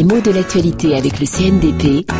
Les mots de l'actualité avec le CNDP.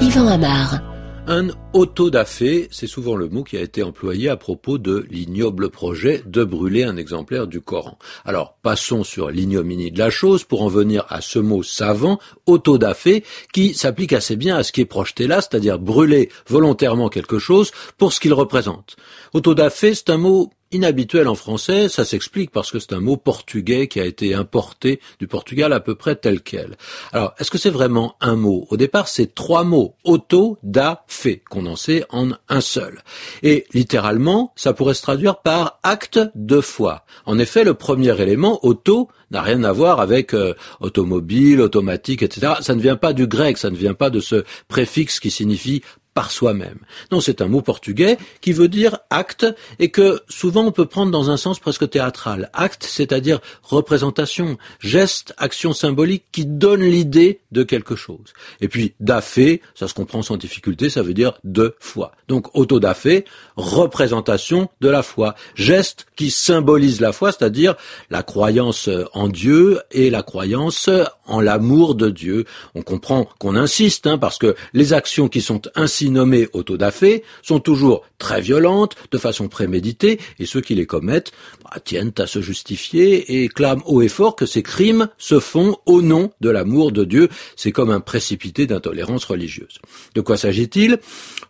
Yvan Amar. Un autodafé, c'est souvent le mot qui a été employé à propos de l'ignoble projet de brûler un exemplaire du Coran. Alors, passons sur l'ignominie de la chose pour en venir à ce mot savant, autodafé, qui s'applique assez bien à ce qui est projeté là, c'est-à-dire brûler volontairement quelque chose pour ce qu'il représente. Autodafé, c'est un mot inhabituel en français, ça s'explique parce que c'est un mot portugais qui a été importé du Portugal à peu près tel quel. Alors, est-ce que c'est vraiment un mot? Au départ, c'est trois mots, auto, da, fait, condensés en un seul. Et littéralement, ça pourrait se traduire par acte de foi. En effet, le premier élément, auto, n'a rien à voir avec euh, automobile, automatique, etc. Ça ne vient pas du grec, ça ne vient pas de ce préfixe qui signifie par soi-même. Non, c'est un mot portugais qui veut dire acte et que souvent on peut prendre dans un sens presque théâtral. Acte, c'est-à-dire représentation, geste, action symbolique qui donne l'idée de quelque chose. Et puis dafé, ça se comprend sans difficulté, ça veut dire de foi. Donc autodafé, représentation de la foi, geste qui symbolise la foi, c'est-à-dire la croyance en Dieu et la croyance en l'amour de Dieu. On comprend qu'on insiste, hein, parce que les actions qui sont ainsi nommées autodafé sont toujours très violentes, de façon préméditée, et ceux qui les commettent bah, tiennent à se justifier et clament haut et fort que ces crimes se font au nom de l'amour de Dieu. C'est comme un précipité d'intolérance religieuse. De quoi s'agit-il?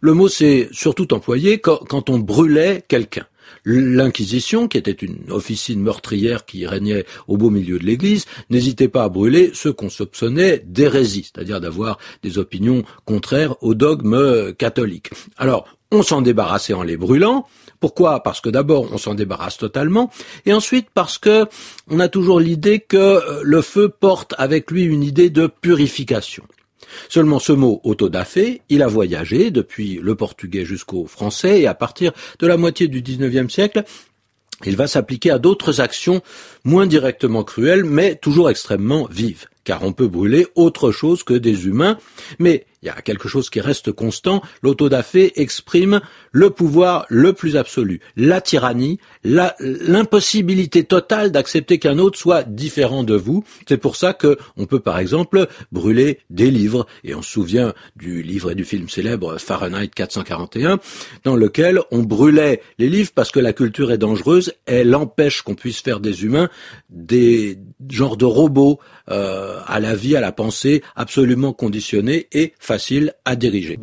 Le mot s'est surtout employé quand on brûlait quelqu'un. L'Inquisition, qui était une officine meurtrière qui régnait au beau milieu de l'Église, n'hésitait pas à brûler ceux qu'on soupçonnait d'hérésie, c'est-à-dire d'avoir des opinions contraires au dogme catholique. Alors, on s'en débarrassait en les brûlant. Pourquoi? Parce que d'abord, on s'en débarrasse totalement, et ensuite parce que on a toujours l'idée que le feu porte avec lui une idée de purification. Seulement ce mot autodafé, il a voyagé depuis le portugais jusqu'au français et à partir de la moitié du XIXe siècle, il va s'appliquer à d'autres actions moins directement cruelles, mais toujours extrêmement vives. Car on peut brûler autre chose que des humains, mais il y a quelque chose qui reste constant, l'autodafé exprime le pouvoir le plus absolu, la tyrannie, l'impossibilité totale d'accepter qu'un autre soit différent de vous. C'est pour ça que on peut par exemple brûler des livres, et on se souvient du livre et du film célèbre Fahrenheit 441, dans lequel on brûlait les livres parce que la culture est dangereuse, elle empêche qu'on puisse faire des humains des genres de robots euh, à la vie, à la pensée, absolument conditionnés et facile à diriger.